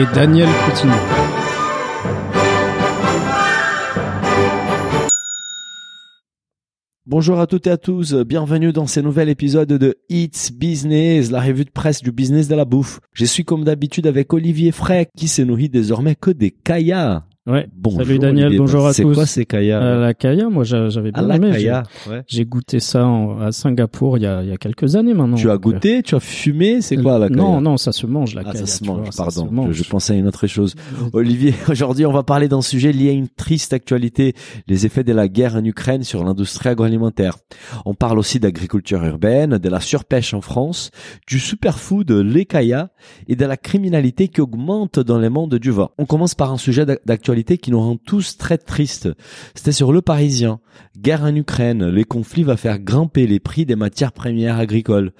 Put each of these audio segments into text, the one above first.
Et Daniel Coutinho. Bonjour à toutes et à tous, bienvenue dans ce nouvel épisode de It's Business, la revue de presse du business de la bouffe. Je suis comme d'habitude avec Olivier Fray qui se nourrit désormais que des kaya. Ouais. Bonjour Salut Daniel, bonjour à C'est tous. quoi ces kaya la kaya, moi j'a- j'avais bien la aimé. kaya, ouais. J'ai j'ai goûté ça en- à Singapour il y a, il y a quelques années maintenant. Tu as euh, goûté, tu as fumé, c'est quoi la kaya? Non, non, ça se mange la Ah, kaya. ça se mange, vois, pardon. se mange. Je, je pensais à une autre chose. Olivier, aujourd'hui, on va parler d'un sujet lié à une triste actualité, les effets de la guerre en Ukraine sur l'industrie agroalimentaire. On parle aussi d'agriculture urbaine, de la surpêche en France, du superfood l'écaïa et de la criminalité qui augmente dans le monde du vin. On commence par un sujet d'ac- d'actualité qui nous rend tous très tristes. C'était sur Le Parisien. Guerre en Ukraine, les conflits va faire grimper les prix des matières premières agricoles.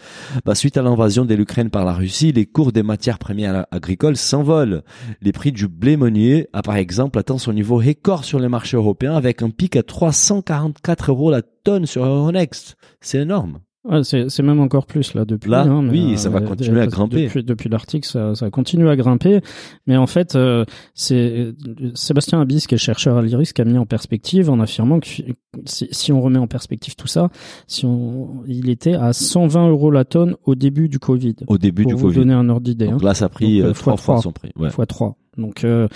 Bah, suite à l'invasion de l'Ukraine par la Russie, les cours des matières premières agricoles s'envolent. Les prix du blé meunier a par exemple atteint son niveau record sur les marchés européens avec un pic à 344 euros la tonne sur Euronext. C'est énorme. Ouais, c'est même encore plus là depuis. Là, hein, mais, oui, ça va euh, continuer à grimper. Depuis, depuis l'article, ça, ça continue à grimper. Mais en fait, euh, c'est euh, Sébastien Abyss, qui est chercheur à l'IRIS, qui a mis en perspective en affirmant que si, si on remet en perspective tout ça, si on, il était à 120 euros la tonne au début du Covid. Au début pour du vous Covid. donner un ordre d'idée. Donc hein. là, ça a pris Donc, euh, euh, trois fois son prix. Ouais. fois 3. Donc, euh,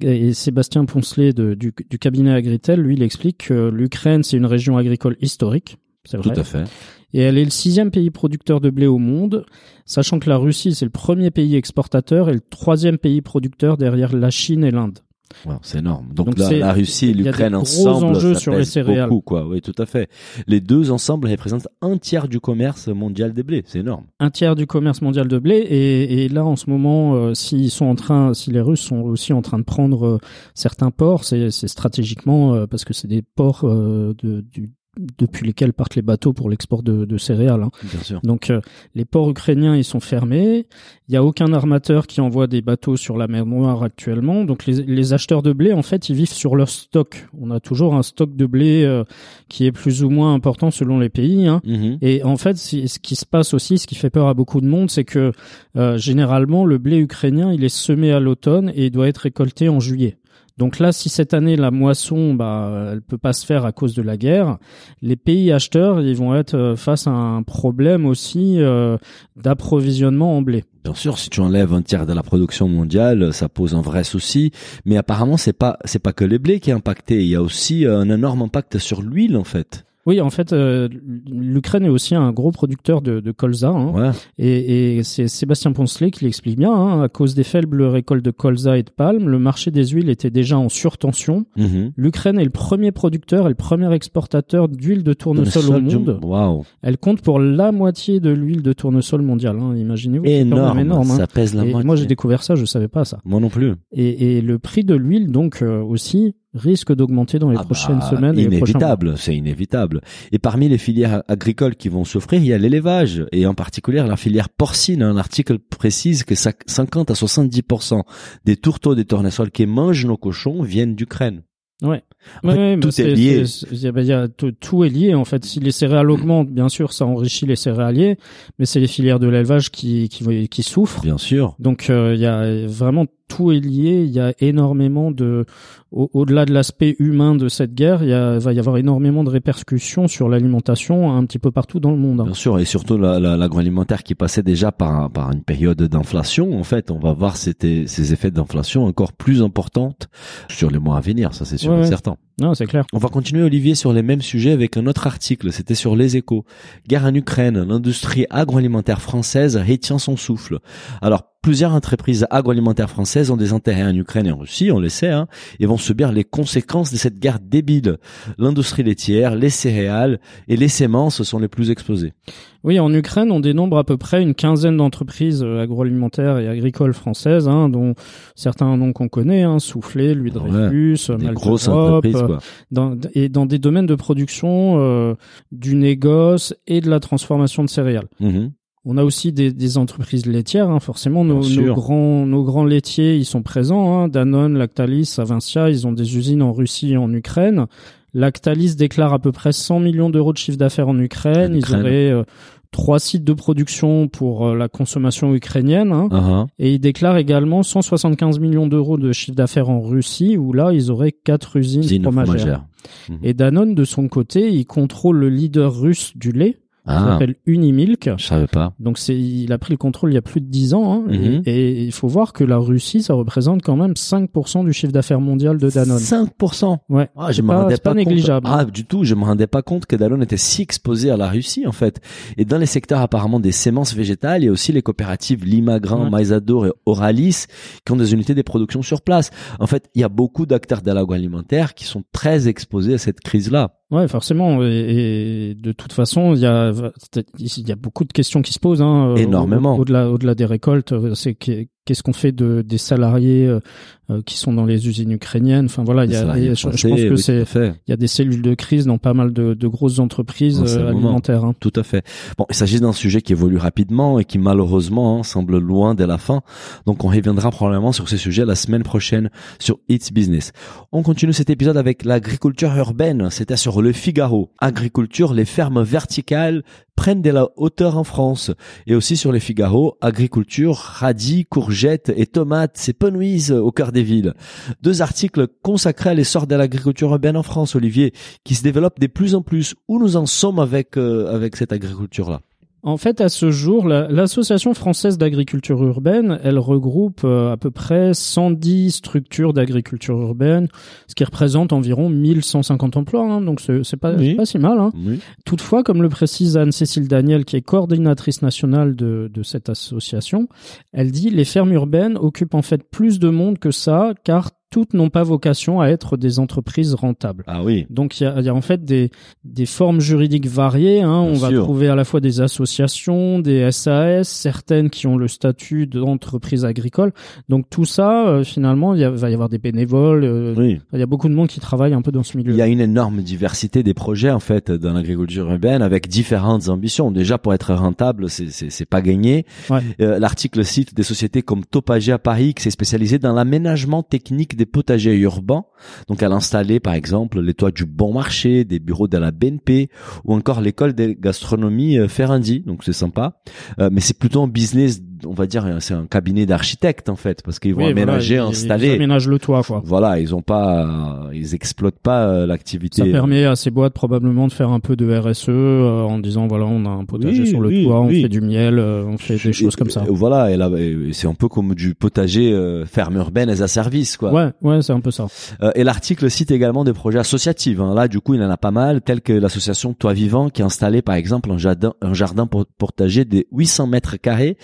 et Sébastien Poncelet de, du, du cabinet Agritel, lui, il explique que l'Ukraine, c'est une région agricole historique. C'est Tout vrai. à fait. Et elle est le sixième pays producteur de blé au monde, sachant que la Russie, c'est le premier pays exportateur et le troisième pays producteur derrière la Chine et l'Inde. C'est énorme. Donc, Donc la, Russie et l'Ukraine ensemble, enjeux ça sur les céréales. beaucoup, quoi. Oui, tout à fait. Les deux ensemble représentent un tiers du commerce mondial des blés. C'est énorme. Un tiers du commerce mondial de blé. Et, et là, en ce moment, euh, s'ils sont en train, si les Russes sont aussi en train de prendre euh, certains ports, c'est c'est stratégiquement euh, parce que c'est des ports euh, de, du, depuis lesquels partent les bateaux pour l'export de, de céréales. hein. Bien sûr. Donc euh, les ports ukrainiens ils sont fermés. Il y a aucun armateur qui envoie des bateaux sur la mer Noire actuellement. Donc les, les acheteurs de blé en fait ils vivent sur leur stock. On a toujours un stock de blé euh, qui est plus ou moins important selon les pays. Hein. Mhm. Et en fait, ce qui se passe aussi, ce qui fait peur à beaucoup de monde, c'est que euh, généralement le blé ukrainien, il est semé à l'automne et il doit être récolté en juillet. Donc là, si cette année la moisson, bah, elle peut pas se faire à cause de la guerre, les pays acheteurs, ils vont être euh, face à un problème aussi euh, d'approvisionnement en blé. Bien sûr, si tu enlèves un tiers de la production mondiale, ça pose un vrai souci. Mais apparemment, c'est pas c'est pas que les blés qui est impacté. Il y a aussi euh, un énorme impact sur l'huile, en fait. Oui, en fait, euh, l'Ukraine est aussi un gros producteur de, de colza. hein. Ouais. Et, et c'est Sébastien Poncelet qui l'explique bien. hein. À cause des faibles récoltes de colza et de palme, le marché des huiles était déjà en surtension. Mhm. L'Ukraine est le premier producteur et le premier exportateur d'huile de tournesol au du- monde. Waouh. Elle compte pour la moitié de l'huile de tournesol mondiale. Hein. Imaginez-vous. Énorme. énorme, hein. Ça pèse la Et moitié. moi, j'ai découvert ça, je savais pas ça. Moi non plus. Et, et le prix de l'huile, donc euh, aussi, risque d'augmenter dans les Ah prochaines bah, semaines. Inévitable, c'est inévitable. Et parmi les filières agricoles qui vont souffrir, il y a l'élevage et en particulier la filière porcine. Un article précise que ça- 50 à 70% des tourteaux des tournesols qui mangent nos cochons viennent d'Ukraine. Ouais. En fait, Ouais, tout bah, est lié. c'est- il y a- il y a- tout, tout est lié en fait. Si les céréales augmentent, bien sûr, ça enrichit les céréaliers, mais c'est les filières de l'élevage qui, qui qui souffrent. Bien sûr. Donc euh, il y a vraiment tout est lié. Il y a énormément de, au- au-delà de l'aspect humain de cette guerre, il y a, va y avoir énormément de répercussions sur l'alimentation un petit peu partout dans le monde. hein. Bien sûr, et surtout la- la- l'agroalimentaire qui passait déjà par, par une période d'inflation. En fait, on va voir ces effets d'inflation encore plus importantes sur les mois à venir, ça c'est sûr Ouais, et certain. Non, c'est clair. On va continuer, Olivier, sur les mêmes sujets avec un autre article. C'était sur les échos. Guerre en Ukraine, l'industrie agroalimentaire française retient son souffle. Alors, plusieurs entreprises agroalimentaires françaises ont des intérêts en Ukraine et en Russie, on le sait, hein, et vont subir les conséquences de cette guerre débile. L'industrie laitière, les céréales et les semences sont les plus exposés. Oui, en Ukraine, on dénombre à peu près une quinzaine d'entreprises euh, agroalimentaires et agricoles françaises, hein, dont certains noms qu'on connaît, hein, Soufflé, Louis Dreyfus, Des Malte grosses Europe, entreprises, quoi. dans, et dans des domaines de production euh, du négoce et de la transformation de céréales. Mhm. On a aussi des, des entreprises laitières, hein, forcément. Nos, grands, nos grands laitiers, ils sont présents. Hein, Danone, Lactalis, Avincia, ils ont des usines en Russie et en Ukraine. Lactalis déclare à peu près 100 millions d'euros de chiffre d'affaires en Ukraine. Ils auraient euh, trois sites de production pour euh, la consommation ukrainienne. hein. Uh-huh. Et ils déclarent également 175 millions d'euros de chiffre d'affaires en Russie, où là, ils auraient quatre usines Usine fromagères. fromagère. Et Danone, de son côté, il contrôle le leader russe du lait, qui Ah, s'appelle Unimilk. je savais pas. Donc c'est, il a pris le contrôle il y a plus de 10 ans. Hein, Mhm. et, et il faut voir que la Russie, ça représente quand même 5% du chiffre d'affaires mondial de Danone. 5%. Ouais. Ah, je C'est me pas- rendais pas compte. négligeable. Ah, du tout, je me rendais pas compte que Danone était si exposé à la Russie, en fait. Et dans les secteurs apparemment des semences végétales, il y a aussi les coopératives Limagrain, Ouais. Maïsador et Oralis qui ont des unités de production sur place. En fait, il y a beaucoup d'acteurs de l'agroalimentaire qui sont très exposés à cette crise-là. Ouais, forcément. Et, et de toute façon, il y a, il y a beaucoup de questions qui se posent. Hein, Énormément. Au, delà au-delà des récoltes, c'est que- qu'est-ce qu'on fait de, des salariés euh, euh, qui sont dans les usines ukrainiennes? Enfin voilà, il y a, je, pense que oui, c'est, il y a des cellules de crise dans pas mal de, de grosses entreprises euh, le alimentaires. hein. Tout à fait. Bon, il s'agit d'un sujet qui évolue rapidement et qui malheureusement hein, semble loin de la fin. Donc on reviendra probablement sur ces sujets la semaine prochaine sur It's Business. On continue cet épisode avec l'agriculture urbaine. C'était sur Le Figaro. Agriculture, les fermes verticales prennent de la hauteur en France. Et aussi sur Les Figaro, agriculture, radis, courgettes et tomates s'épanouissent au cœur des villes. Deux articles consacrés à l'essor de l'agriculture urbaine en France, Olivier, qui se développe de plus en plus. Où nous en sommes avec euh, avec cette agriculture-là? En fait, à ce jour, la- l'Association française d'agriculture urbaine, elle regroupe euh, à peu près 110 structures d'agriculture urbaine, ce qui représente environ 1150 emplois. hein, donc c'est pas, Oui. pas si mal. Hein. Oui. Toutefois, comme le précise Anne-Cécile Daniel, qui est coordinatrice nationale de, de cette association, elle dit les fermes urbaines occupent en fait plus de monde que ça, car toutes n'ont pas vocation à être des entreprises rentables. Ah oui. Donc il y a, y a en fait des, des formes juridiques variées. Hein. On va trouver à la fois des associations, des SAS, certaines qui ont le statut d'entreprise agricole. Donc tout ça, euh, finalement, il va y avoir des bénévoles. euh, Oui. Il y a beaucoup de monde qui travaille un peu dans ce milieu. Il y a une énorme diversité des projets en fait dans l'agriculture urbaine avec différentes ambitions. Déjà pour être rentable, c'est c'est c'est pas gagné. Ouais. Euh, L'article cite des sociétés comme Topager à Paris qui s'est spécialisée dans l'aménagement technique des potagers urbains. Donc elle a installé par exemple les toits du Bon Marché, des bureaux de la BNP ou encore l'école de gastronomie euh, Ferrandi. Donc c'est sympa. Euh, mais c'est plutôt un business, on va dire, c'est un cabinet d'architectes en fait parce qu'ils vont Oui, voilà, aménager, ils- Ils installer. aménagent le toit, quoi. Voilà, ils ont pas, ils exploitent pas euh, l'activité. Ça permet à ces boîtes probablement de faire un peu de RSE euh, en disant voilà on a un potager Oui, sur le oui, toit, on fait du miel, euh, on fait des choses comme ça. Et Voilà, et là, c'est un peu comme du potager euh, ferme urbaine as a service, quoi. Ouais, ouais, c'est un peu ça. Euh, et l'article cite également des projets associatifs. hein. Là, du coup, il en a pas mal, tels que l'association Toit Vivant qui a installé, par exemple, un jardin, un jardin por- potager de 800 mètres carrés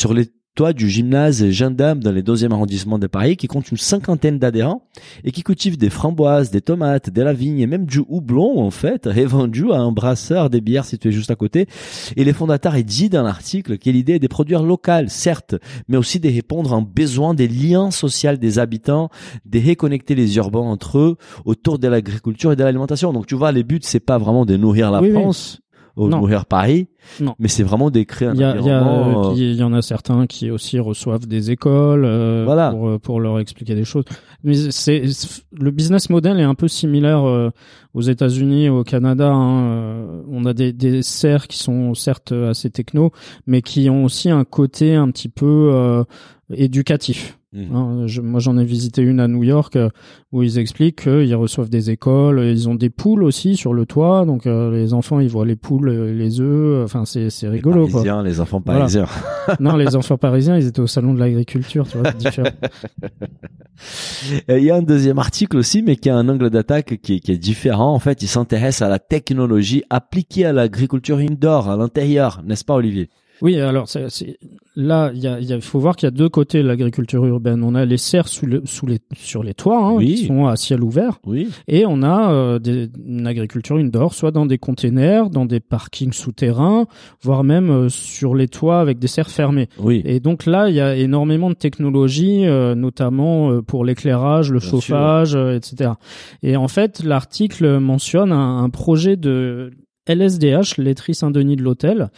sur les toits du gymnase Gendam dans les 12e arrondissement de Paris, qui compte une cinquantaine d'adhérents et qui cultive des framboises, des tomates, de la vigne et même du houblon, en fait, revendu à un brasseur des bières situé juste à côté. Et les fondateurs ils disent dans l'article que l'idée est de produire local, certes, mais aussi de répondre à un besoin des liens sociaux des habitants, de reconnecter les urbains entre eux autour de l'agriculture et de l'alimentation. Donc tu vois, les buts c'est pas vraiment de nourrir la Oui. France de Non. nourrir Paris, Non. mais c'est vraiment d'écrire un Il y, a, il y, a, environnement, euh, il y en a certains qui aussi reçoivent des écoles euh, Voilà. pour, euh, pour leur expliquer des choses. Mais c'est le business model est un peu similaire euh, aux États-Unis, au Canada. hein. On a des, des serres qui sont certes assez techno, mais qui ont aussi un côté un petit peu euh, éducatif. Mhm. Hein, je- moi, j'en ai visité une à New York euh, où ils expliquent qu'ils reçoivent des écoles, ils ont des poules aussi sur le toit, donc euh, les enfants ils voient les poules, euh, les œufs, enfin c'est c'est les rigolo quoi. Parisiens, les enfants Voilà. parisiens. Non, les enfants parisiens ils étaient au salon de l'agriculture, tu vois, c'est différent. Il y a un deuxième article aussi, mais qui a un angle d'attaque qui, est- qui est différent. En fait, il s'intéresse à la technologie appliquée à l'agriculture indoor, à l'intérieur, n'est-ce pas, Olivier? Oui, alors c'est- là, il y a, y a- faut voir qu'il y a deux côtés de l'agriculture urbaine. On a les serres sous le, sous les, sur les toits, hein, Oui. qui sont à ciel ouvert, Oui. et on a euh, des, une agriculture indoor, soit dans des containers, dans des parkings souterrains, voire même euh, sur les toits avec des serres fermées. Oui. Et donc là, il y a énormément de technologies, euh, notamment euh, pour l'éclairage, le Bien chauffage, euh, etc. Et en fait, l'article mentionne un, un projet de LSDH, laiterie Saint-Denis de l'Hôtel,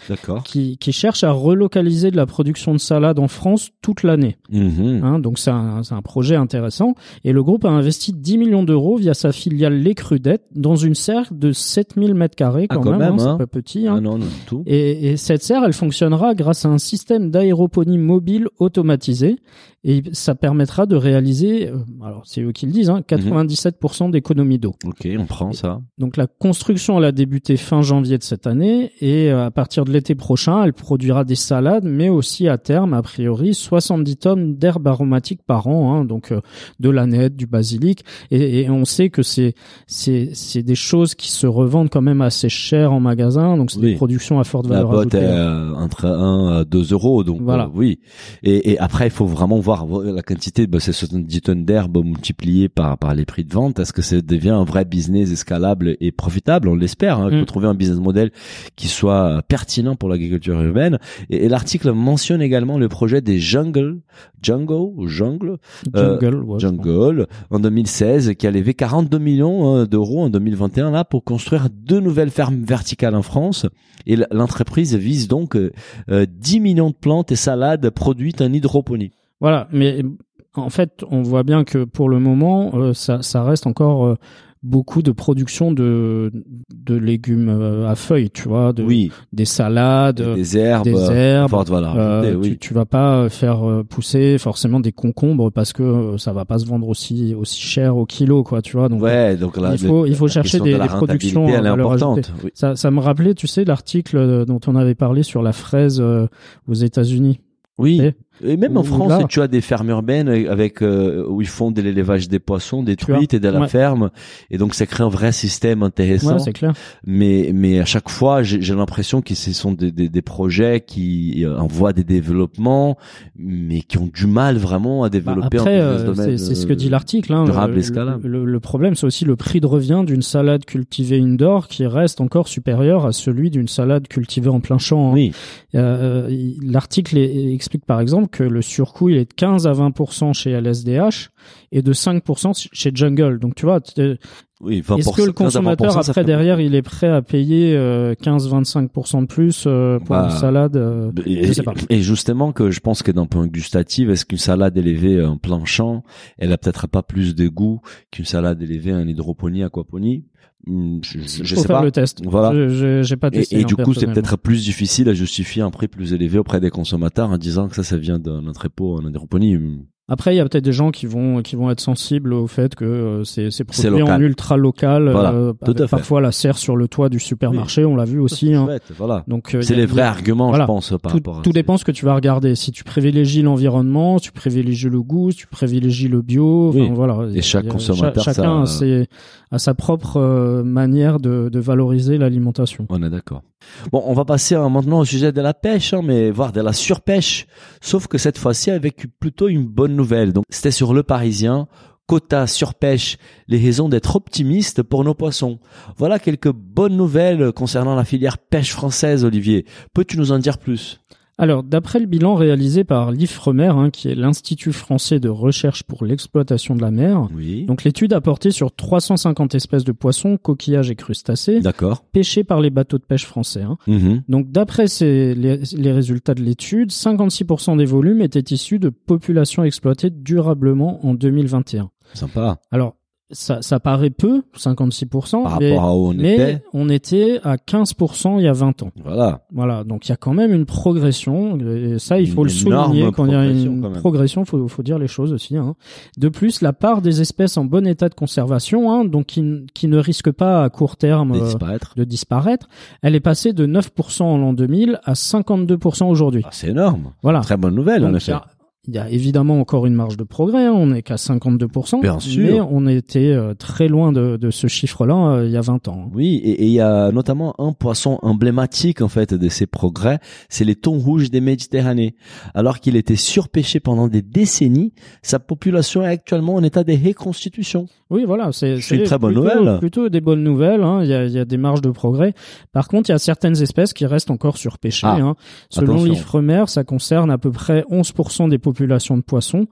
qui, qui cherche à relocaliser de la production de salade en France toute l'année. Mhm. Hein, donc c'est un, projet intéressant. Et le groupe a investi 10 millions d'euros via sa filiale Les Crudettes dans une serre de 7000 mètres carrés Ah, quand, même, même, hein, hein. c'est pas petit. hein. Ah non, non, du tout. Et, et cette serre, elle fonctionnera grâce à un système d'aéroponie mobile automatisé et ça permettra de réaliser, euh, alors c'est eux qui le disent, hein, 97% d'économie d'eau. Ok, on prend ça. Donc la construction, elle a débuté fin janvier de cette année et euh, à partir de l'été prochain, elle produira des salades, mais aussi à terme, a priori, 70 tonnes d'herbes aromatiques par an, hein, donc euh, de l'aneth, du basilic. Et, et on sait que c'est c'est c'est des choses qui se revendent quand même assez cher en magasin, donc c'est Oui. des productions à forte La valeur botte ajoutée. est entre 1 à 2 euros, donc Voilà. euh, oui. Et, et après, il faut vraiment voir euh, la quantité. Bah, c'est 70 tonnes d'herbe multipliées par par les prix de vente. Est-ce que ça devient un vrai business escalable et profitable? On l'espère. Hein. Il faut Mm. trouver un business model qui soit pertinent pour l'agriculture urbaine. Et, et l'article mentionne également le projet des jungle, jungle, ou jungle, Euh, Jungle, ouais. Jungle en 2016 qui a levé 42 millions euh, d'euros en 2021 là pour construire deux nouvelles fermes verticales en France et l'entreprise vise donc euh, euh, 10 millions de plantes et salades produites en hydroponie. Voilà, mais en fait, on voit bien que pour le moment, euh, ça, ça reste encore euh, beaucoup de production de, de légumes euh, à feuilles, tu vois, de, oui, des salades, des, euh, herbes, des herbes. forte valeur euh, tu, vas pas faire euh, pousser forcément des concombres parce que euh, ça va pas se vendre aussi aussi cher au kilo, quoi, tu vois. Donc ouais, donc là, il faut- il faut chercher des- de des productions à valeur importante. ajoutée. Oui. ça, ça me rappelait, tu sais, l'article euh, dont on avait parlé sur la fraise euh, aux États-Unis. Oui. Et- même en France, là- tu as des fermes urbaines avec euh, où ils font de l'élevage des poissons, des truites et de la ouais. ferme, et donc ça crée un vrai système intéressant. Ouais, c'est clair. mais mais à chaque fois j'ai l'impression que ce sont des, des, des projets qui euh, envoient des développements mais qui ont du mal vraiment à Bah, développer après, un business euh, c'est ce que euh, dit l'article. Hein, durable le, le, le problème, c'est aussi le prix de revient d'une salade cultivée indoor qui reste encore supérieur à celui d'une salade cultivée en plein champ. hein. oui Euh, l'article explique par exemple que le surcoût il est de 15 à 20% chez LSDH et de 5% chez Jungle. Donc tu vois, t- oui 20%, est-ce que le 15 à 20%, consommateur après fait derrière il est prêt à payer euh, 15-25% de plus euh, pour Bah, une salade euh, Et, Je sais pas. et justement que je pense que d'un point gustatif, est-ce qu'une salade élevée en plein champ, elle a peut-être pas plus de goût qu'une salade élevée en hydroponie, aquaponie? Hmm, Je, je, je faut sais faire pas. le test. Voilà. Je- je- J'ai pas Et, testé. et hein, du coup, c'est peut-être plus difficile à justifier un prix plus élevé auprès des consommateurs en disant que ça, ça vient d'un entrepôt en hydroponie. Après, il y a peut-être des gens qui vont qui vont être sensibles au fait que euh, c'est c'est produit en ultra local. Voilà, euh, tout avec à fait. Parfois la serre sur le toit du supermarché, on l'a vu aussi. hein. Voilà. Donc euh, C'est les vrais arguments, voilà. je pense, par tout, rapport à tout dépend ce que tu vas regarder. Si tu privilégies l'environnement, tu privilégies le goût, si tu privilégies le bio, Oui. voilà. A- chaque a- consommateur, cha- chacun ça- a, ses- a sa propre euh, manière de, de valoriser l'alimentation. On est d'accord. Bon, on va passer hein, maintenant au sujet de la pêche, hein, mais voire de la surpêche. Sauf que cette fois-ci avec plutôt une bonne nouvelle. Donc, c'était sur Le Parisien. Quota surpêche, les raisons d'être optimiste pour nos poissons. Voilà quelques bonnes nouvelles concernant la filière pêche française, Olivier. Peux-tu nous en dire plus? Alors, d'après le bilan réalisé par l'IFREMER, hein, qui est l'Institut français de recherche pour l'exploitation de la mer, Oui. donc l'étude a porté sur 350 espèces de poissons, coquillages et crustacés, pêchés par les bateaux de pêche français. hein. Mhm. Donc d'après les résultats de l'étude, 56% des volumes étaient issus de populations exploitées durablement en 2021. Sympa. Alors ça, ça paraît peu, 56%, Par mais, rapport à où on mais était. on était à 15% il y a 20 ans. Voilà. Voilà, donc il y a quand même une progression, et ça il faut Une le souligner quand il y a une progression, faut, faut dire les choses aussi. Hein. De plus, la part des espèces en bon état de conservation, hein, donc qui, ne risquent pas à court terme De euh, disparaître. de disparaître, elle est passée de 9% en l'an 2000 à 52% aujourd'hui. Ah, c'est énorme. Voilà. Très bonne nouvelle, en Donc, y effet. Il y a évidemment encore une marge de progrès. hein, on n'est qu'à 52%. Bien sûr. Mais on était euh, très loin de, de ce chiffre-là euh, il y a 20 ans. hein. Oui, et et il y a notamment un poisson emblématique en fait de ces progrès, c'est les thons rouges des Méditerranées. Alors qu'il était surpêché pendant des décennies, sa population est actuellement en état de reconstitution. Oui, voilà, c'est une très bonne plutôt- nouvelle. Plutôt des bonnes nouvelles. hein. Il y, a, il y a des marges de progrès. Par contre, il y a certaines espèces qui restent encore surpêchées. Ah, hein. Selon l'Ifremer, ça concerne à peu près 11% des populations de poissons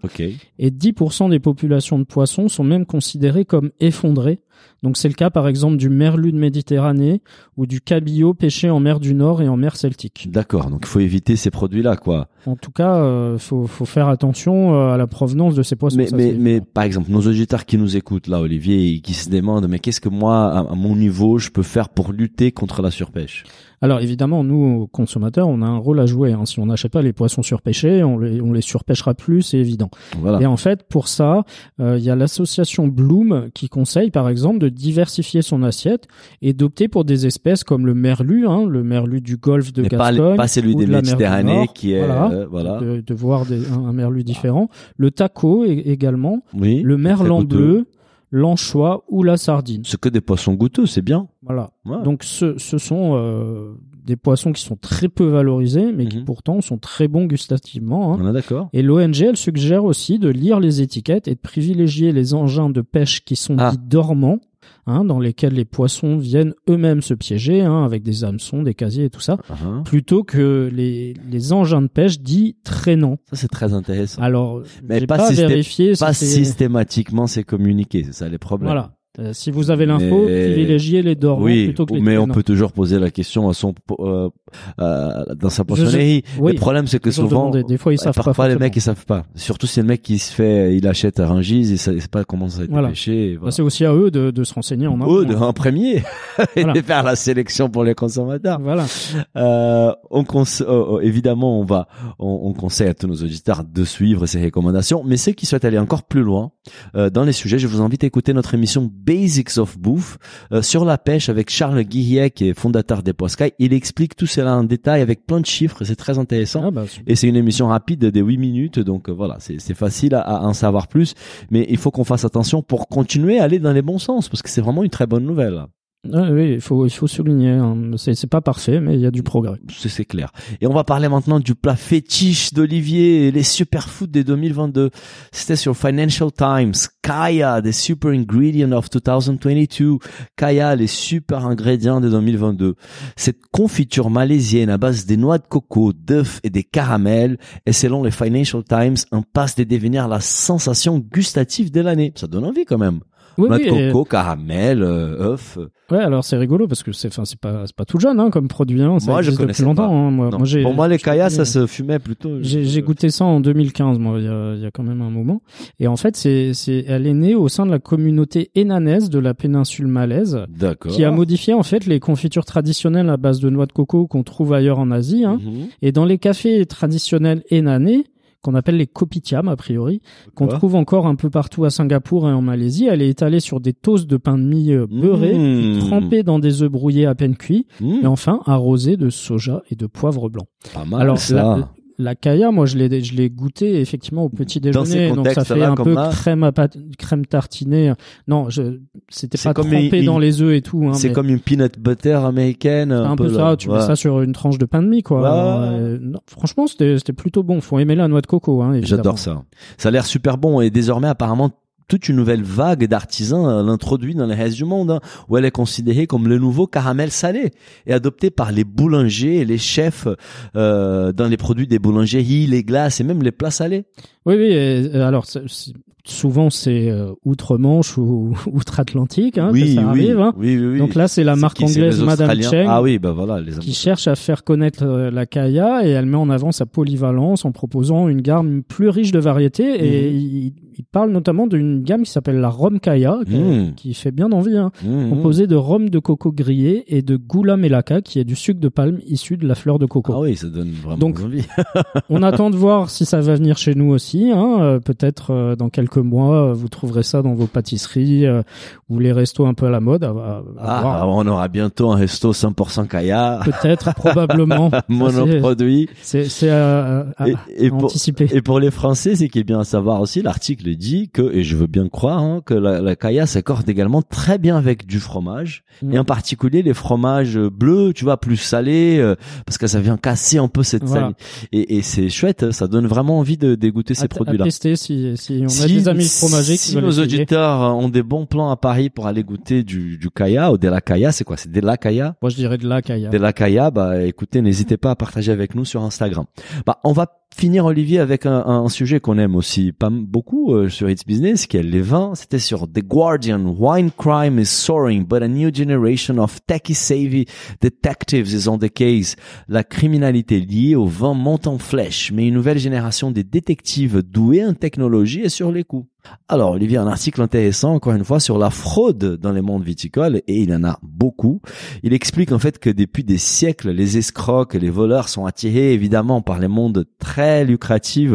et 10% des populations de poissons sont même considérées comme effondrées. Donc c'est le cas par exemple du merlu de Méditerranée ou du cabillaud pêché en mer du Nord et en mer Celtique. D'accord, donc il faut éviter ces produits-là, quoi. En tout cas, euh, faut, faut faire attention euh, à la provenance de ces poissons. Mais, ça, mais, c'est mais évident. par exemple, nos auditeurs qui nous écoutent là, Olivier, et qui se demandent, mais qu'est-ce que moi, à, à mon niveau, je peux faire pour lutter contre la surpêche? Alors évidemment, nous consommateurs, on a un rôle à jouer. hein. Si on n'achète pas les poissons surpêchés, on les, on les surpêchera plus, c'est évident. Voilà. Et en fait, pour ça, euh, il y a l'association Bloom qui conseille, par exemple, de diversifier son assiette et d'opter pour des espèces comme le merlu, hein, le merlu du golfe de mais pas, Gascogne, pas celui ou des de qui est, Voilà. euh, voilà. de, de voir des- un, un merlu différent. Le taco également, Oui. le merlan bleu, l'anchois ou la sardine. C'est que des poissons goûteux, c'est bien. Voilà. Ouais. Donc ce, ce sont euh, des poissons qui sont très peu valorisés, mais qui Mhm. pourtant sont très bons gustativement. hein. On est d'accord. Et l'ONG, elle suggère aussi de lire les étiquettes et de privilégier les engins de pêche qui sont Ah. dits dormants, hein, dans lesquels les poissons viennent eux-mêmes se piéger, hein, avec des hameçons, des casiers et tout ça, Uh-huh. plutôt que les, les engins de pêche dits traînants. Ça, c'est très intéressant. Alors, Mais pas vérifié pas systématiquement, c'est communiqué, c'est ça les problèmes. Voilà. Euh, si vous avez l'info, Mais- privilégiez les dormants Oui, plutôt que les mais on peut toujours poser la question à son euh, euh, dans sa poissonnerie. oui, le problème, c'est que souvent, demander. Des fois, ils savent pas parfois les mecs ils savent pas. Surtout si le mec qui se fait, il achète à Rungis, il sait pas comment ça a été Voilà. pêché. Bah, c'est aussi à eux de, de se renseigner en. Eux, de- en premier, et Voilà. de faire la sélection pour les consommateurs. Voilà. Euh, on conse- euh, euh, évidemment, on va, on, on conseille à tous nos auditeurs de suivre ces recommandations. Mais ceux qui souhaitent aller encore plus loin euh, dans les sujets, je vous invite à écouter notre émission Basics of Bouffe euh, sur la pêche avec Charles Guillet, qui est fondateur des Poiscailles. Il explique tout cela en détail avec plein de chiffres. C'est très intéressant. Ah, bah. Et c'est une émission rapide de 8 minutes, donc euh, voilà, c'est c'est facile à, à en savoir plus. Mais il faut qu'on fasse attention pour continuer à aller dans les bons sens, parce que c'est vraiment une très bonne nouvelle. Ah oui, il faut, il faut souligner. hein. C'est, pas parfait, mais il y a du progrès. C'est clair. Et on va parler maintenant du plat fétiche d'Olivier, les superfoods de 2022. C'était sur Financial Times. Kaya, the super ingredient of 2022. Kaya, les super ingrédients de 2022. Cette confiture malaisienne à base des noix de coco, d'œufs et des caramels est selon les Financial Times un passe de devenir la sensation gustative de l'année. Ça donne envie quand même. Oui, noix oui, de et- coco, caramel, euh, œufs. ouais, alors c'est rigolo parce que c'est, c'est pas, c'est pas tout jeune, hein, comme produit, hein. Ça Moi, je depuis longtemps, pas. hein. Moi, moi, j'ai, Pour moi, les je Kaya, connais- ça se fumait plutôt. J'ai, j'ai goûté ça en 2015, moi, il y a, y a quand même un moment. Et en fait, c'est, c'est, elle est née au sein de la communauté hénanaise de la péninsule malaise, D'accord. qui a modifié en fait les confitures traditionnelles à base de noix de coco qu'on trouve ailleurs en Asie. Hein. Mhm. Et dans les cafés traditionnels hénanais, qu'on appelle les kopitiam a priori, qu'on trouve encore un peu partout à Singapour et en Malaisie, elle est étalée sur des toasts de pain de mie euh, beurré, Mmh. trempés dans des œufs brouillés à peine cuits, Mmh. et enfin arrosés de soja et de poivre blanc. Pas mal Alors ça. la, la kaya, moi je l'ai je l'ai goûté effectivement au petit déjeuner, donc ça fait un peu là. crème à crème tartinée. Non, je c'était pas comme trempé une- dans les œufs et tout. Hein, c'est mais comme une peanut butter américaine. un peu, ça. Tu mets Ouais. ça sur une tranche de pain de mie, quoi. Ouais. Euh, non, franchement, c'était c'était plutôt bon. Faut aimer la noix de coco, hein. J'adore ça. Ça a l'air super bon et désormais apparemment toute une nouvelle vague d'artisans euh, l'introduit dans le reste du monde, hein, où elle est considérée comme le nouveau caramel salé et adopté par les boulangers et les chefs euh, dans les produits des boulangeries, les glaces et même les plats salés. Oui, oui. euh, alors souvent c'est euh, outre-Manche ou outre-Atlantique, hein, que ça arrive. Hein. oui, oui, oui. Donc là, c'est la marque qui, anglaise Madame Cheng. Ah oui, bah voilà, les qui cherche à faire connaître euh, la kaya et elle met en avant sa polyvalence en proposant une gamme plus riche de variétés et Mhm. il parle notamment d'une gamme qui s'appelle la Rhum Kaya, qui, Mmh. qui fait bien envie, hein, Mmh, composée de rhum de coco grillé et de gula melaka, qui est du sucre de palme issu de la fleur de coco. Ah oui, ça donne vraiment Donc, envie. On attend de voir si ça va venir chez nous aussi. Hein. Euh, Peut-être dans quelques mois, euh, vous trouverez ça dans vos pâtisseries euh, ou les restos un peu à la mode. À, à- à Ah, voir. on aura bientôt un resto 100% Kaya, Peut-être, probablement. Monoproduit. C'est à- Et, et à pour, anticiper. et pour les Français, c'est qui est bien à savoir aussi, l'article dit que, et je veux bien croire, hein, que la, la Kaya s'accorde également très bien avec du fromage, Mm. et en particulier les fromages bleus, tu vois, plus salés, euh, parce que ça vient casser un peu cette Voilà. saline. Et, et c'est chouette, ça donne vraiment envie de dégoûter ces produits-là. tester si, si on a Si- des amis fromagers qui si nos auditeurs ont des bons plans à Paris pour aller goûter du, du Kaya ou de la Kaya, c'est quoi? C'est de la Kaya? Moi, je dirais de la Kaya. de la Kaya, bah écoutez, n'hésitez pas à partager avec nous sur Instagram. Bah on va finir Olivier avec un, sujet qu'on aime aussi pas beaucoup euh, sur It's Business, qui est les vins. C'était sur The Guardian. Wine crime is soaring, but a new generation of techie savvy detectives is on the case. La criminalité liée au vin monte en flèche, mais une nouvelle génération des détectives doués en technologie est sur les coups. Alors, Olivier, un article intéressant, encore une fois, sur la fraude dans les mondes viticoles, et il en a beaucoup. Il explique en fait que depuis des siècles, les escrocs et les voleurs sont attirés évidemment par les mondes très lucratifs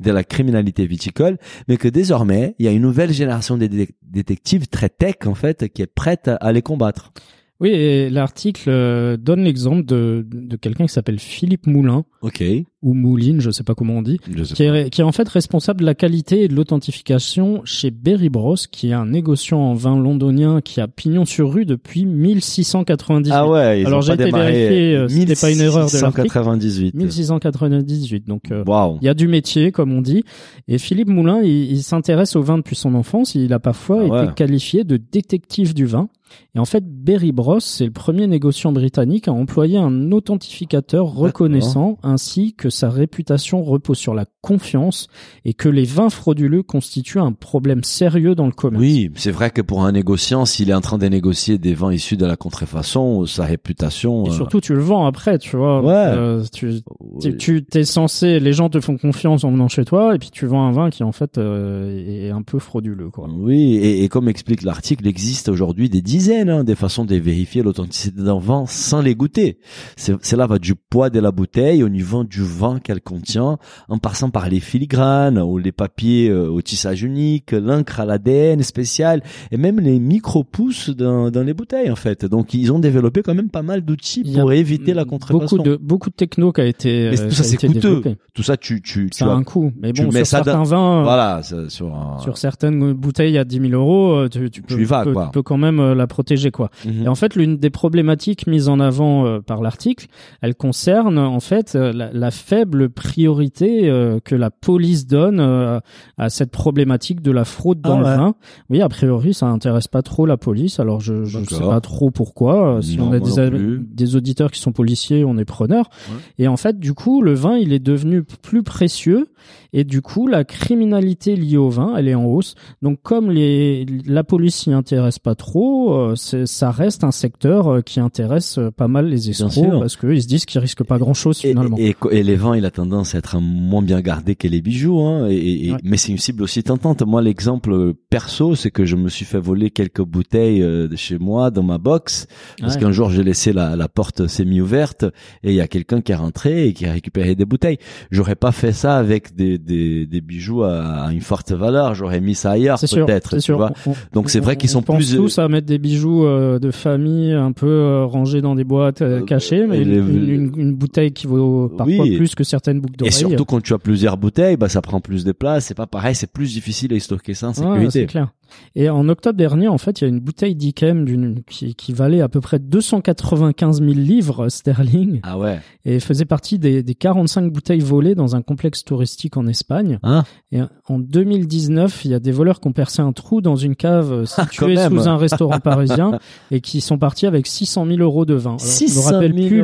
de la criminalité viticole, mais que désormais, il y a une nouvelle génération de dé- détectives très tech en fait qui est prête à les combattre. Oui, et l'article euh, donne l'exemple de, de quelqu'un qui s'appelle Philippe Moulin, Ok. ou Mouline, je sais pas comment on dit, Je sais qui est, qui est en fait responsable de la qualité et de l'authentification chez Berry Bros, qui est un négociant en vin londonien qui a pignon sur rue depuis 1698. Ah ouais, ils Alors, j'ai été vérifié, euh, c'était pas une erreur de l'article. 1698. 1698. Donc, euh, il y a du métier, comme on dit. Et Philippe Moulin, il, il s'intéresse au vin depuis son enfance. Il a parfois Ah ouais. été qualifié de détective du vin. Et en fait, Berry Bros, c'est le premier négociant britannique à employer un authentificateur reconnaissant, ainsi que sa réputation repose sur la confiance et que les vins frauduleux constituent un problème sérieux dans le commerce. Oui, c'est vrai que pour un négociant, s'il est en train de négocier des vins issus de la contrefaçon, sa réputation. Et euh, surtout, tu le vends après, tu vois. Ouais. Euh, tu, tu, tu t'es censé, les gens te font confiance en venant chez toi, et puis tu vends un vin qui en fait euh, est un peu frauduleux, quoi. Oui, et, et comme explique l'article, il existe aujourd'hui des dizaines hein, des façons de vérifier l'authenticité d'un vin sans les goûter. Cela va du poids de la bouteille au niveau du vin qu'elle contient, en passant par les filigranes ou les papiers euh, au tissage unique, l'encre à l'ADN spécial et même les micro-pousses dans, dans les bouteilles en fait. Donc ils ont développé quand même pas mal d'outils a pour éviter la contrefaçon. Beaucoup de beaucoup de techno qui a été. Mais euh, tout ça qui a c'est coûteux. développé. Tout ça tu tu tu Ça a as- un coût, mais tu bon, sur ça certains vins, euh, voilà, ça- sur un sur certaines bouteilles à 10 000 euros, euh, tu, tu peux, y vas, peux- quoi. tu peux quand même euh, la protéger, quoi. Mhm. Et en fait, l'une des problématiques mises en avant euh, par l'article, elle concerne en fait euh, la, la faible priorité euh, que la police donne euh, à cette problématique de la fraude dans Ah ouais. le vin. Oui, a priori, ça intéresse pas trop la police. Alors, je je sais pas trop pourquoi. Si Non, on a des, auditeurs qui sont policiers, on est preneur. Ouais. Et en fait, du coup, le vin, il est devenu plus précieux. Et du coup, la criminalité liée au vin, elle est en hausse. Donc, comme les, la police s'y intéresse pas trop, euh, ça reste un secteur euh, qui intéresse euh, pas mal les escrocs parce qu'ils se disent qu'ils risquent pas grand chose finalement. et, et les vins, il a tendance à être moins bien gardé que les bijoux, hein. Et, et- Ouais. mais c'est une cible aussi tentante. Moi, l'exemple perso, c'est que je me suis fait voler quelques bouteilles euh, de chez moi dans ma box parce Ouais. qu'un jour j'ai laissé la, la porte semi-ouverte et il y a quelqu'un qui est rentré et qui a récupéré des bouteilles. J'aurais pas fait ça avec des, des, des bijoux à, à une forte valeur. J'aurais mis ça ailleurs peut-être. Donc c'est vrai qu'ils on sont plus euh, tous à mettre des bijoux euh, de famille un peu euh, rangés dans des boîtes euh, Euh, cachées, mais et une, les- une- une- une bouteille qui vaut parfois Oui. plus que certaines boucles et d'oreilles. surtout quand tu as plusieurs bouteilles, bah ça prend plus de place. C'est pas pareil. C'est plus difficile à stocker ça en Ouais, sécurité. c'est clair. Et en octobre dernier, en fait, il y a une bouteille d'Ikem qui, qui valait à peu près 295 000 livres sterling ah ouais. et faisait partie des, des 45 bouteilles volées dans un complexe touristique en Espagne. Hein Et en 2019, il y a des voleurs qui ont percé un trou dans une cave Ah, située sous un restaurant parisien et qui sont partis avec 600 000 euros de vin. Alors, je 600 me rappelle 000 plus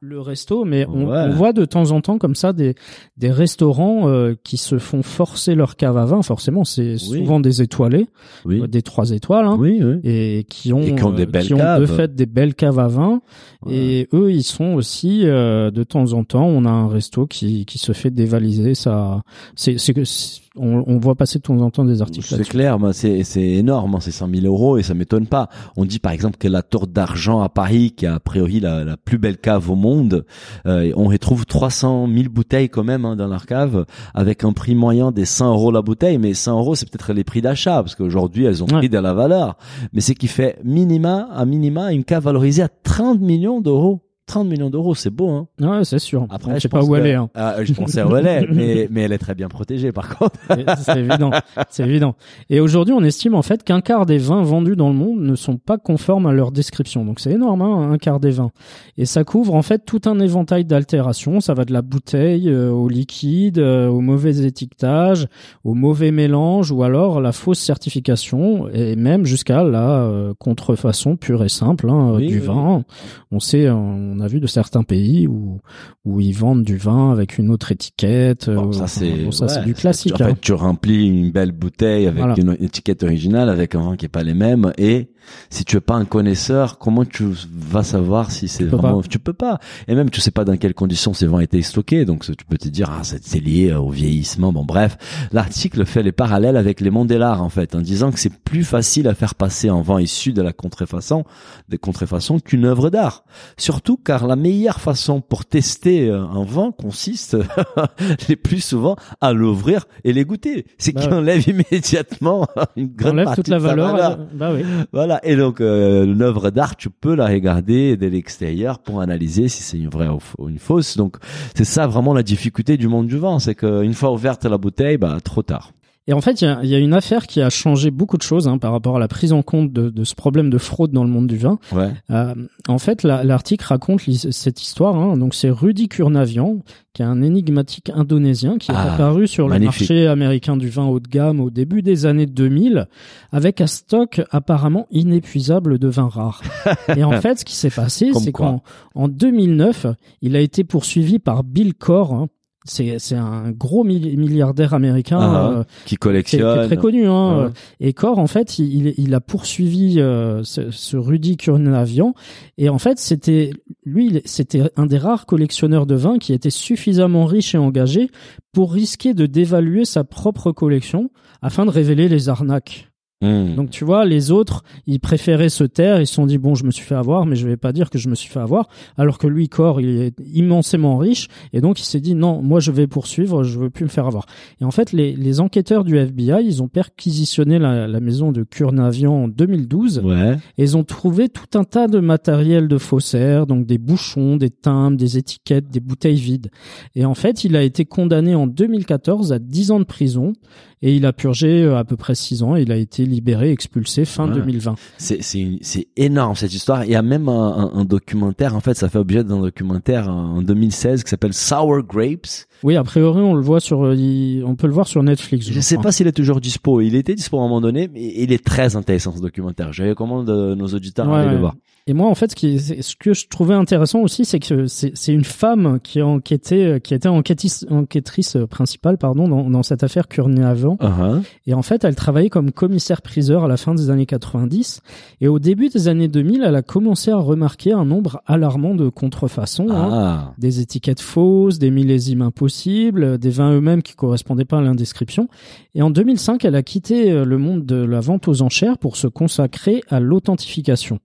le, resto, mais on, Ouais. on voit de temps en temps comme ça des, des restaurants euh, qui se font forcer leur cave à vin. Forcément, c'est Oui. souvent des étoilés, Oui. euh, des trois étoiles, hein, Oui, oui. et qui ont, Et qui ont des euh, belles qui ont caves. de fait des belles caves à vin. Ouais. Et eux, ils sont aussi euh, de temps en temps. On a un resto qui qui se fait dévaliser. Ça, c'est c'est que c'est- on, on voit passer de temps en temps des articles C'est clair, c'est c'est énorme, hein, c'est 100 000 euros et ça m'étonne pas. On dit par exemple que la tour d'argent à Paris, qui a a priori la, la plus belle cave au monde, euh, on y trouve 300 000 bouteilles quand même hein, dans leur cave, avec un prix moyen des 100 euros la bouteille. Mais 100 euros, c'est peut-être les prix d'achat, parce qu'aujourd'hui elles ont Ouais. pris de la valeur. Mais c'est qui fait minima, à minima, une cave valorisée à 30 millions d'euros. 30 millions d'euros, c'est beau, hein. Ouais, c'est sûr. Après, on je sait pas où que- elle est. Hein. Ah, je pensais où elle est, mais, mais elle est très bien protégée par contre. C'est évident, c'est évident. Et aujourd'hui, on estime en fait qu'un quart des vins vendus dans le monde ne sont pas conformes à leur description. Donc c'est énorme, hein, un quart des vins. Et ça couvre en fait tout un éventail d'altérations. Ça va de la bouteille euh, au liquide, euh, au mauvais étiquetage, au mauvais mélange, ou alors la fausse certification, et même jusqu'à la euh, contrefaçon pure et simple hein, Oui, du oui, vin. On sait, euh, on a vu de certains pays où où ils vendent du vin avec une autre étiquette. Bon, euh, ça c'est bon, ça c'est ouais, du classique. En hein. fait, tu remplis une belle bouteille avec Voilà. une étiquette originale, avec un vin qui est pas les mêmes. Et si tu es pas un connaisseur, comment tu vas savoir si c'est vraiment Tu peux pas. Et même tu sais pas dans quelles conditions ces vins étaient stockés. Donc tu peux te dire ah c'est lié au vieillissement. Bon bref, l'article fait les parallèles avec les mondes de l'art en fait, en disant que c'est plus facile à faire passer un vin issu de la contrefaçon, des contrefaçons qu'une œuvre d'art. Surtout car la meilleure façon pour tester euh, un vin consiste les plus souvent à l'ouvrir et les goûter. C'est Bah qui ouais. enlève immédiatement une grande enlève partie toute la de valeur. valeur. euh, Bah oui. Voilà. Et donc, euh, une œuvre d'art, tu peux la regarder de l'extérieur pour analyser si c'est une vraie ou une fausse. Donc, c'est ça vraiment la difficulté du monde du vin. C'est qu'une fois ouverte la bouteille, bah, trop tard. Et en fait, il y a, y a une affaire qui a changé beaucoup de choses hein, par rapport à la prise en compte de, de ce problème de fraude dans le monde du vin. Ouais. Euh, en fait, la- l'article raconte cette histoire. Hein, donc, c'est Rudy Kurnavian, qui est un énigmatique indonésien qui est Ah, apparu sur magnifique. le marché américain du vin haut de gamme au début des années 2000, avec un stock apparemment inépuisable de vins rares. Et en fait, ce qui s'est passé, c'est qu'en en 2009, il a été poursuivi par Bill Corr. hein. C'est c'est un gros milli- milliardaire américain. Ah, euh, Qui qui est, qui est collectionne. très connu. Hein. Ouais. Et Cor, en fait, il, il a poursuivi euh, ce, ce Rudy Kurnavian. Et en fait, c'était lui, c'était un des rares collectionneurs de vin qui était suffisamment riche et engagé pour risquer de dévaluer sa propre collection afin de révéler les arnaques. Hmm. Donc tu vois, les autres, ils préféraient se taire, ils se sont dit bon, je me suis fait avoir, mais je vais pas dire que je me suis fait avoir, alors que lui, Cor, il est immensément riche, et donc il s'est dit non, moi je vais poursuivre, je veux plus me faire avoir. Et en fait, les, les enquêteurs du FBI, ils ont perquisitionné la, la maison de Kurnavian en 2012, Ouais. et ils ont trouvé tout un tas de matériel de faussaires, donc des bouchons, des timbres, des étiquettes, des bouteilles vides. Et en fait, il a été condamné en 2014 à 10 ans de prison et il a purgé euh, à peu près 6 ans. Il a été libéré, expulsé fin Ouais. 2020. C'est énorme cette histoire. Il y a même un, un- un documentaire. En fait, ça fait objet d'un documentaire en 2016 qui s'appelle Sour Grapes. Oui, a priori, on le voit sur, euh, on peut le voir sur Netflix. Je sais crois. pas s'il est toujours dispo. Il était dispo à un moment donné, mais il est très intéressant ce documentaire. Je recommande euh, nos auditeurs Ouais, d'aller ouais. le voir. Et moi, en fait, ce, qui est- ce que je trouvais intéressant aussi, c'est que c'est une femme qui a enquêté, euh, qui était enquêtrice, enquêtrice principale, pardon, dans, dans cette affaire Kurnavian. Uh-huh. Et en fait, elle travaillait comme commissaire-priseur à la fin des années 90. Et au début des années 2000, elle a commencé à remarquer un nombre alarmant de contrefaçons. hein. Ah. Des étiquettes fausses, des millésimes impossibles, des vins eux-mêmes qui correspondaient pas à l'indescription. Et en 2005, elle a quitté euh, le monde de la vente aux enchères pour se consacrer à l'authentification.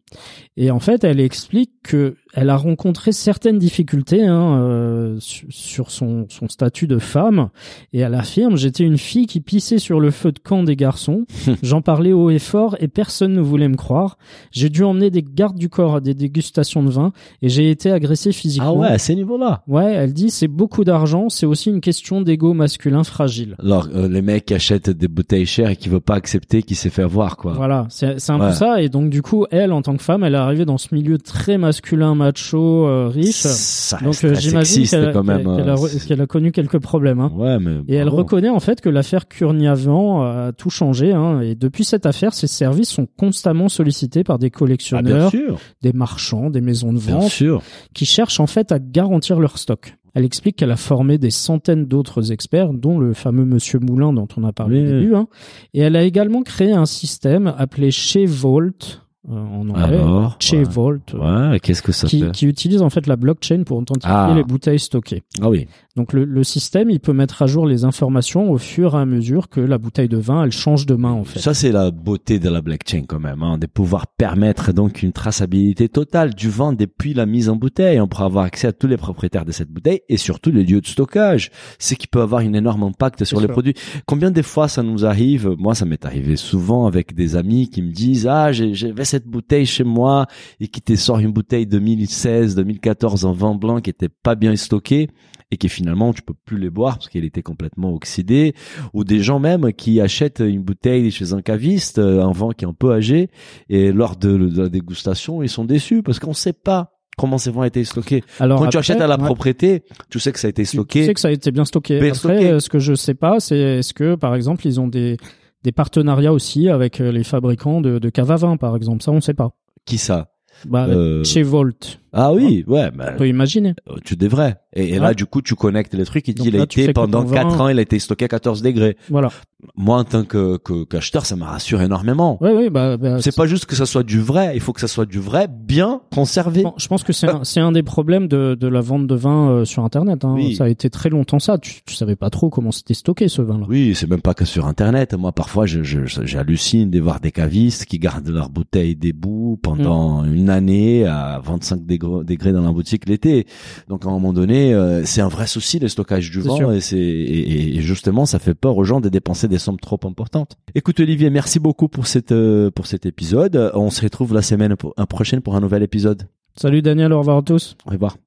Et en fait, elle explique que elle a rencontré certaines difficultés hein, euh, su- sur son, son statut de femme. Et elle affirme J'étais une fille qui pissait sur le feu de camp des garçons. J'en parlais haut et fort et personne ne voulait me croire. J'ai dû emmener des gardes du corps à des dégustations de vin et j'ai été agressée physiquement. Ah ouais, à ces niveaux-là. Ouais, elle dit c'est beaucoup d'argent, c'est aussi une question d'ego masculin fragile. Alors, euh, les mecs achètent des bouteilles chères et qui veulent pas accepter qu'il s'est fait avoir, quoi. Voilà, c'est c'est un Ouais. peu ça. Et donc du coup, elle, en tant que femme, elle est arrivée dans ce milieu très masculin, macho, euh, riche. Ça Donc euh, j'imagine qu'elle qu'elle- qu'elle a, qu'elle a connu quelques problèmes. Hein. Ouais, mais. Et elle reconnaît en fait que l'affaire Kurniavan a tout changé. Hein, et depuis cette affaire, ses services sont constamment sollicités par des Ah, collectionneurs, des marchands, des maisons de vente, qui cherchent en fait à garantir leur stock. Elle explique qu'elle a formé des centaines d'autres experts, dont le fameux Monsieur Moulin dont on a parlé Oui. au début. Hein. Et elle a également créé un système appelé Chez Vault. Euh, en anglais, Alors, Che ouais. Vault, euh, Ouais, qu'est-ce que ça qui, fait qui utilise en fait la blockchain pour authentifier Ah. les bouteilles stockées. Ah oui. Donc le, le système, il peut mettre à jour les informations au fur et à mesure que la bouteille de vin, elle change de main en fait. Ça, c'est la beauté de la blockchain quand même, hein, de pouvoir permettre donc une traçabilité totale du vin depuis la mise en bouteille. On pourra avoir accès à tous les propriétaires de cette bouteille et surtout les lieux de stockage, ce qui peut avoir un énorme impact sur les sûr. produits. Combien des fois ça nous arrive Moi, ça m'est arrivé souvent avec des amis qui me disent ah j'ai- j'avais cette bouteille chez moi et qui te sort une bouteille 2016, 2014 en vin blanc qui était pas bien stockée et qui finalement tu peux plus les boire parce qu'elle était complètement oxydée ou des gens même qui achètent une bouteille chez un caviste, euh, un vin qui est un peu âgé, et lors de, de la dégustation, ils sont déçus parce qu'on ne sait pas comment ces vins ont été stockés. Alors Quand tu achètes à la ouais, propriété, tu sais que ça a été stocké. Tu sais que ça a été bien stocké. Bien Après, stocké. ce que je sais pas, c'est est-ce que par exemple ils ont des des partenariats aussi avec euh, les fabricants de, de cave à vin, par exemple. Ça, on sait pas. Qui ça? Bah, Euh, chez Volt, Ah oui, ouais, bah, on peut imaginer. euh, tu devrais. Et, et là, Ouais. du coup, tu connectes les trucs. Il dit, Donc il a là, tu sais été pendant ton vin- 4 ans, il a été stocké à 14 degrés. Voilà. Moi, en tant que que- qu'acheteur, ça me rassure énormément. Oui, oui, bah, bah, C'est pas juste que ça soit du vrai, il faut que ça soit du vrai bien conservé. Bon, je pense que c'est un, c'est un des problèmes de, de la vente de vin euh, sur Internet. Hein. Oui. Ça a été très longtemps ça. Tu, tu savais pas trop comment c'était stocké ce vin-là. Oui, c'est même pas que sur Internet. Moi, parfois, je, je, j'hallucine de voir des cavistes qui gardent leur bouteille debout pendant Mm. une année à 25 degrés, degrés dans la boutique l'été. Donc, à un moment donné, euh, c'est un vrai souci le stockage du sûr. et c'est et, et justement, ça fait peur aux gens de dépenser des sommes trop importantes. Écoute, Olivier, merci beaucoup pour cette euh, pour cet épisode. On se retrouve la semaine pour- un prochaine pour un nouvel épisode. Salut Daniel, au revoir à tous. Au revoir.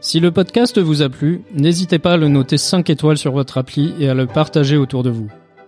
Si le podcast vous a plu, n'hésitez pas à le noter 5 étoiles sur votre appli et à le partager autour de vous.